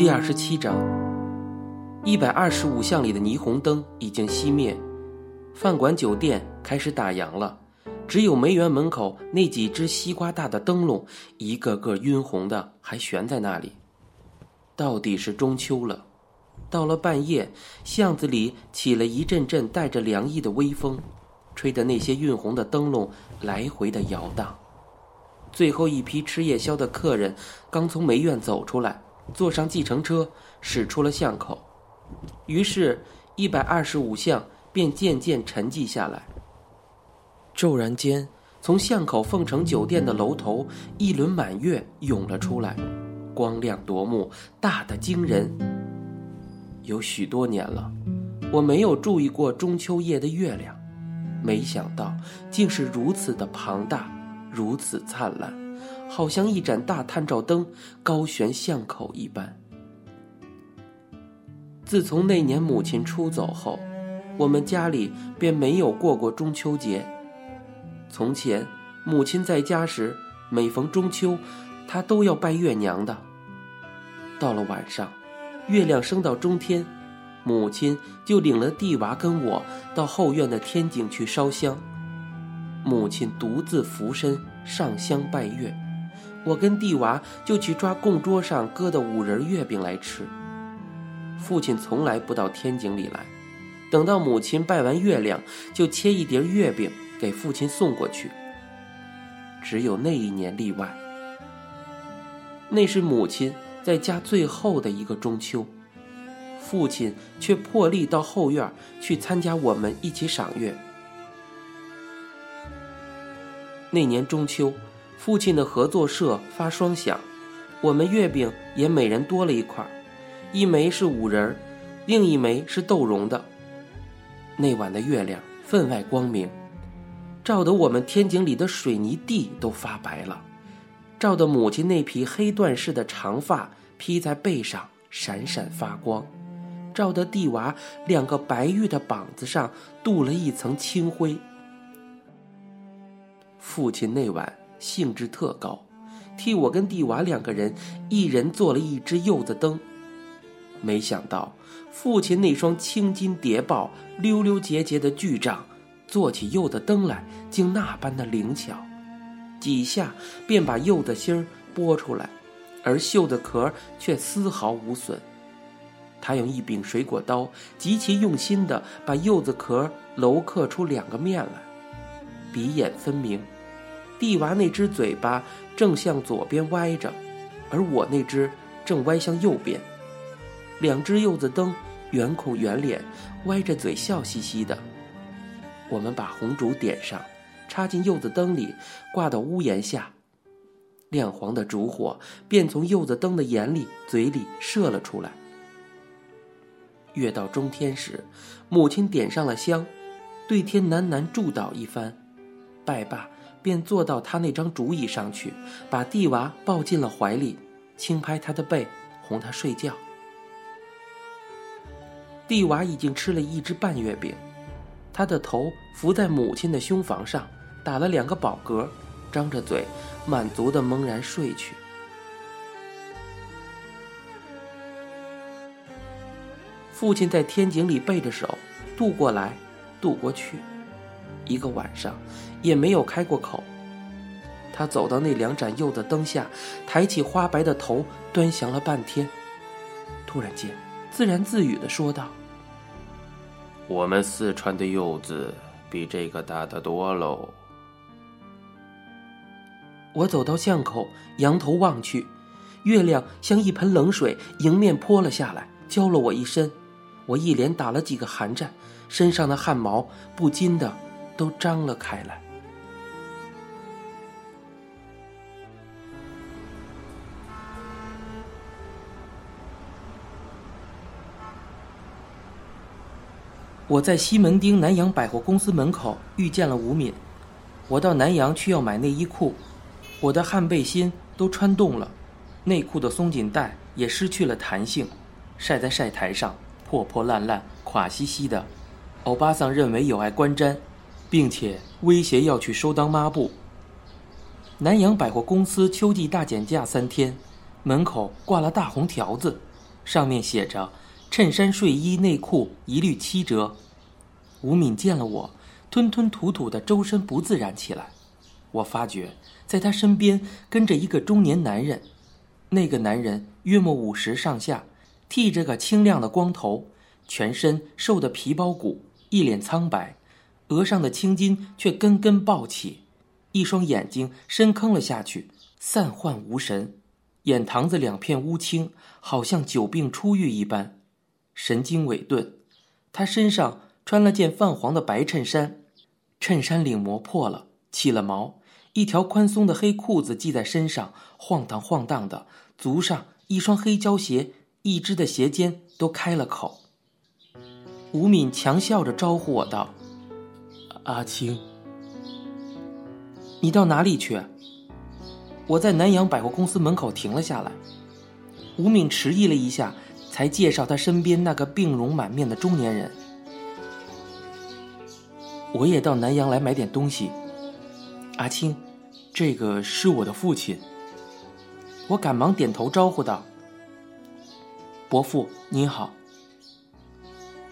第二十七章，一百二十五巷里的霓虹灯已经熄灭，饭馆酒店开始打烊了，只有梅园门口那几只西瓜大的灯笼，一个个晕红的，还悬在那里。到底是中秋了，到了半夜，巷子里起了一阵阵带着凉意的微风，吹得那些晕红的灯笼来回的摇荡。最后一批吃夜宵的客人刚从梅院走出来。坐上计程车，驶出了巷口，于是，一百二十五巷便渐渐沉寂下来。骤然间，从巷口凤城酒店的楼头，一轮满月涌了出来，光亮夺目，大的惊人。有许多年了，我没有注意过中秋夜的月亮，没想到竟是如此的庞大，如此灿烂。好像一盏大探照灯高悬巷口一般。自从那年母亲出走后，我们家里便没有过过中秋节。从前，母亲在家时，每逢中秋，她都要拜月娘的。到了晚上，月亮升到中天，母亲就领了弟娃跟我到后院的天井去烧香。母亲独自俯身上香拜月。我跟弟娃就去抓供桌上搁的五仁月饼来吃。父亲从来不到天井里来，等到母亲拜完月亮，就切一碟月饼给父亲送过去。只有那一年例外，那是母亲在家最后的一个中秋，父亲却破例到后院去参加我们一起赏月。那年中秋。父亲的合作社发双响，我们月饼也每人多了一块，一枚是五仁儿，另一枚是豆蓉的。那晚的月亮分外光明，照得我们天井里的水泥地都发白了，照得母亲那匹黑缎似的长发披在背上闪闪发光，照得地娃两个白玉的膀子上镀了一层青灰。父亲那晚。兴致特高，替我跟弟娃两个人一人做了一只柚子灯。没想到父亲那双青筋叠抱、溜溜结结的巨掌，做起柚子灯来竟那般的灵巧，几下便把柚子芯儿剥出来，而柚子壳却丝毫无损。他用一柄水果刀，极其用心地把柚子壳镂刻出两个面来，鼻眼分明。地娃那只嘴巴正向左边歪着，而我那只正歪向右边。两只柚子灯，圆孔圆脸，歪着嘴笑嘻嘻的。我们把红烛点上，插进柚子灯里，挂到屋檐下。亮黄的烛火便从柚子灯的眼里、嘴里射了出来。月到中天时，母亲点上了香，对天喃喃祝祷一番，拜罢。便坐到他那张竹椅上去，把蒂娃抱进了怀里，轻拍他的背，哄他睡觉。蒂娃已经吃了一只半月饼，他的头伏在母亲的胸房上，打了两个饱嗝，张着嘴，满足的蒙然睡去。父亲在天井里背着手，渡过来，渡过去。一个晚上，也没有开过口。他走到那两盏柚的灯下，抬起花白的头，端详了半天，突然间，自言自语的说道：“我们四川的柚子比这个大得多喽。”我走到巷口，仰头望去，月亮像一盆冷水迎面泼了下来，浇了我一身。我一连打了几个寒战，身上的汗毛不禁的。都张了开来。我在西门町南洋百货公司门口遇见了吴敏。我到南洋去要买内衣裤，我的汗背心都穿洞了，内裤的松紧带也失去了弹性，晒在晒台上破破烂烂、垮兮兮的。欧巴桑认为有碍观瞻。并且威胁要去收当抹布。南洋百货公司秋季大减价三天，门口挂了大红条子，上面写着“衬衫、睡衣、内裤一律七折”。吴敏见了我，吞吞吐吐的，周身不自然起来。我发觉，在他身边跟着一个中年男人，那个男人约莫五十上下，剃着个清亮的光头，全身瘦得皮包骨，一脸苍白，额上的青筋却根根暴起，一双眼睛深坑了下去，散涣无神。眼膛子两片乌青，好像久病初愈一般，神经萎顿。他身上穿了件泛黄的白衬衫，衬衫领磨破了，起了毛。一条宽松的黑裤子系在身上，晃荡晃荡的。足上一双黑胶鞋，一只的鞋尖都开了口。吴敏强笑着招呼我道：“阿青，你到哪里去？”我在南洋百货公司门口停了下来，吴敏迟疑了一下，才介绍他身边那个病容满面的中年人。我也到南洋来买点东西。阿青，这个是我的父亲。我赶忙点头招呼道：“伯父您好。”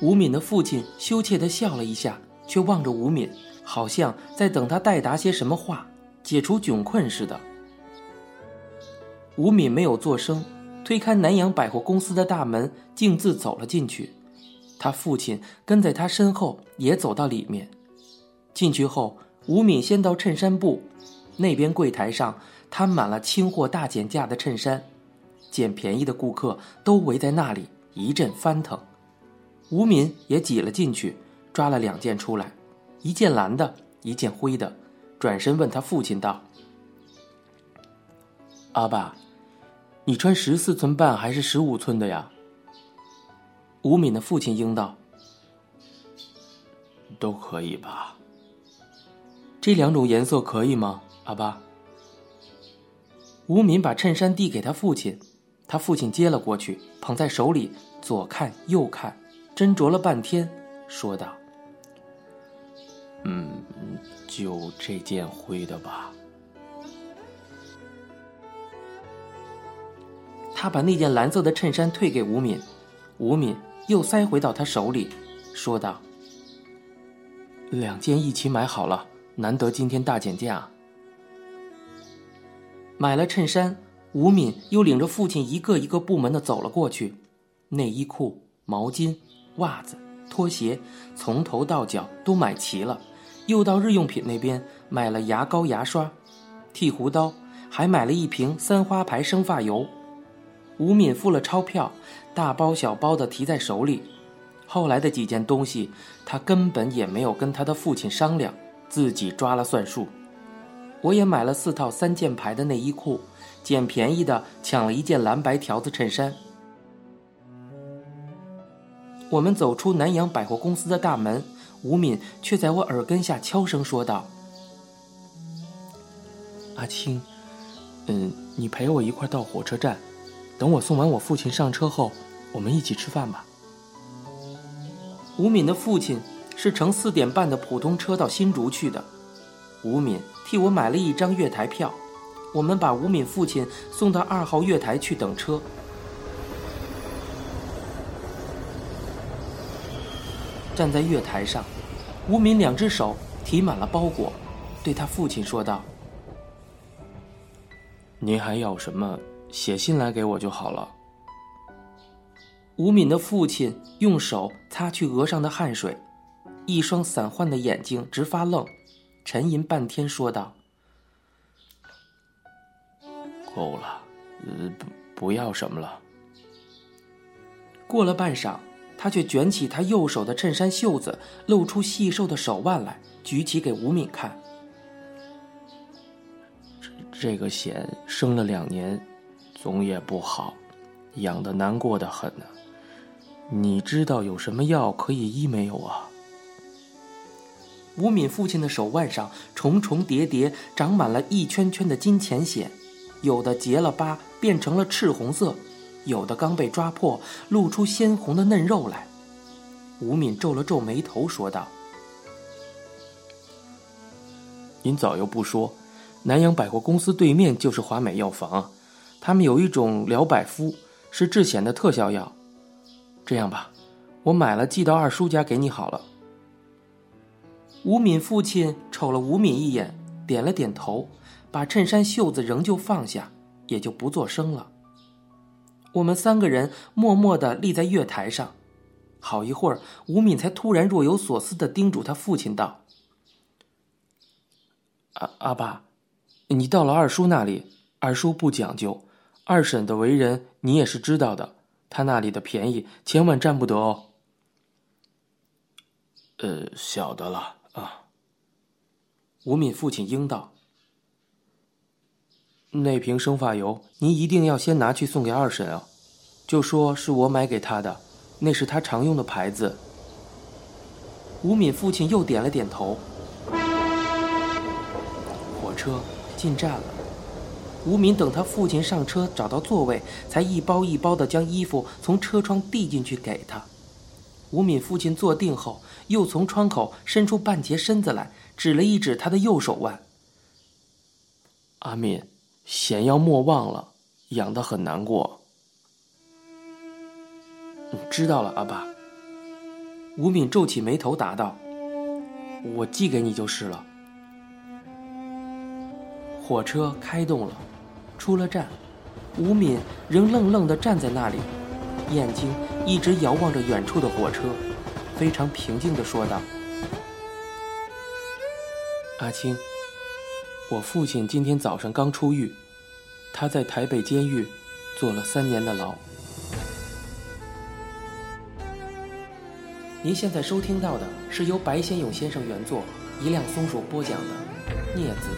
吴敏的父亲羞怯的笑了一下，却望着吴敏，好像在等他代答些什么话，解除窘困似的。吴敏没有作声，推开南洋百货公司的大门，径自走了进去。他父亲跟在他身后，也走到里面。进去后，吴敏先到衬衫部，那边柜台上摊满了清货大减价的衬衫，捡便宜的顾客都围在那里，一阵翻腾。吴敏也挤了进去，抓了两件出来，一件蓝的，一件灰的，转身问他父亲道：“阿爸。”你穿十四寸半还是十五寸的呀？吴敏的父亲应道：“都可以吧。”这两种颜色可以吗，阿爸？吴敏把衬衫递给他父亲，他父亲接了过去，捧在手里，左看右看，斟酌了半天，说道：“嗯，就这件灰的吧。”他把那件蓝色的衬衫退给吴敏，吴敏又塞回到他手里，说道：“两件一起买好了，难得今天大减价。”买了衬衫，吴敏又领着父亲一个一个部门的走了过去，内衣裤、毛巾、袜子、拖鞋，从头到脚都买齐了。又到日用品那边买了牙膏、牙刷、剃胡刀，还买了一瓶三花牌生发油。吴敏付了钞票，大包小包的提在手里。后来的几件东西，他根本也没有跟他的父亲商量，自己抓了算数。我也买了四套三件牌的内衣裤，捡便宜的抢了一件蓝白条子衬衫。我们走出南洋百货公司的大门，吴敏却在我耳根下悄声说道：“阿青，嗯，你陪我一块到火车站。”等我送完我父亲上车后，我们一起吃饭吧。吴敏的父亲是乘四点半的普通车到新竹去的，吴敏替我买了一张月台票，我们把吴敏父亲送到二号月台去等车。站在月台上，吴敏两只手提满了包裹，对他父亲说道：“您还要什么？”写信来给我就好了。吴敏的父亲用手擦去额上的汗水，一双散涣的眼睛直发愣，沉吟半天，说道：“够了，呃，不，不要什么了。”过了半晌，他却卷起他右手的衬衫袖子，露出细瘦的手腕来，举起给吴敏看。这这个险生了两年。总也不好，养的难过的很呢。你知道有什么药可以医没有啊？吴敏父亲的手腕上重重叠叠长满了一圈圈的金钱癣，有的结了疤变成了赤红色，有的刚被抓破露出鲜红的嫩肉来。吴敏皱了皱眉头说道：“您早又不说，南洋百货公司对面就是华美药房。”他们有一种疗百肤，是治癣的特效药。这样吧，我买了寄到二叔家给你好了。吴敏父亲瞅了吴敏一眼，点了点头，把衬衫袖子仍旧放下，也就不作声了。我们三个人默默地立在月台上，好一会儿，吴敏才突然若有所思地叮嘱他父亲道：“阿阿爸，你到了二叔那里，二叔不讲究，二婶的为人你也是知道的，她那里的便宜千万占不得哦。”“呃，晓得了。”啊！吴敏父亲应道：“那瓶生发油，您一定要先拿去送给二婶啊，就说是我买给她的，那是她常用的牌子。”吴敏父亲又点了点头。火车进站了，吴敏等他父亲上车，找到座位，才一包一包的将衣服从车窗递进去给他。吴敏父亲坐定后。又从窗口伸出半截身子来，指了一指他的右手腕。阿敏，险要莫忘了，养得很难过。知道了，阿爸。吴敏皱起眉头答道：“我寄给你就是了。”火车开动了，出了站，吴敏仍愣愣地站在那里，眼睛一直遥望着远处的火车。非常平静地说道：“阿青，我父亲今天早上刚出狱，他在台北监狱坐了三年的牢。”您现在收听到的是由白先勇先生原作，一辆松鼠播讲的《镊子》。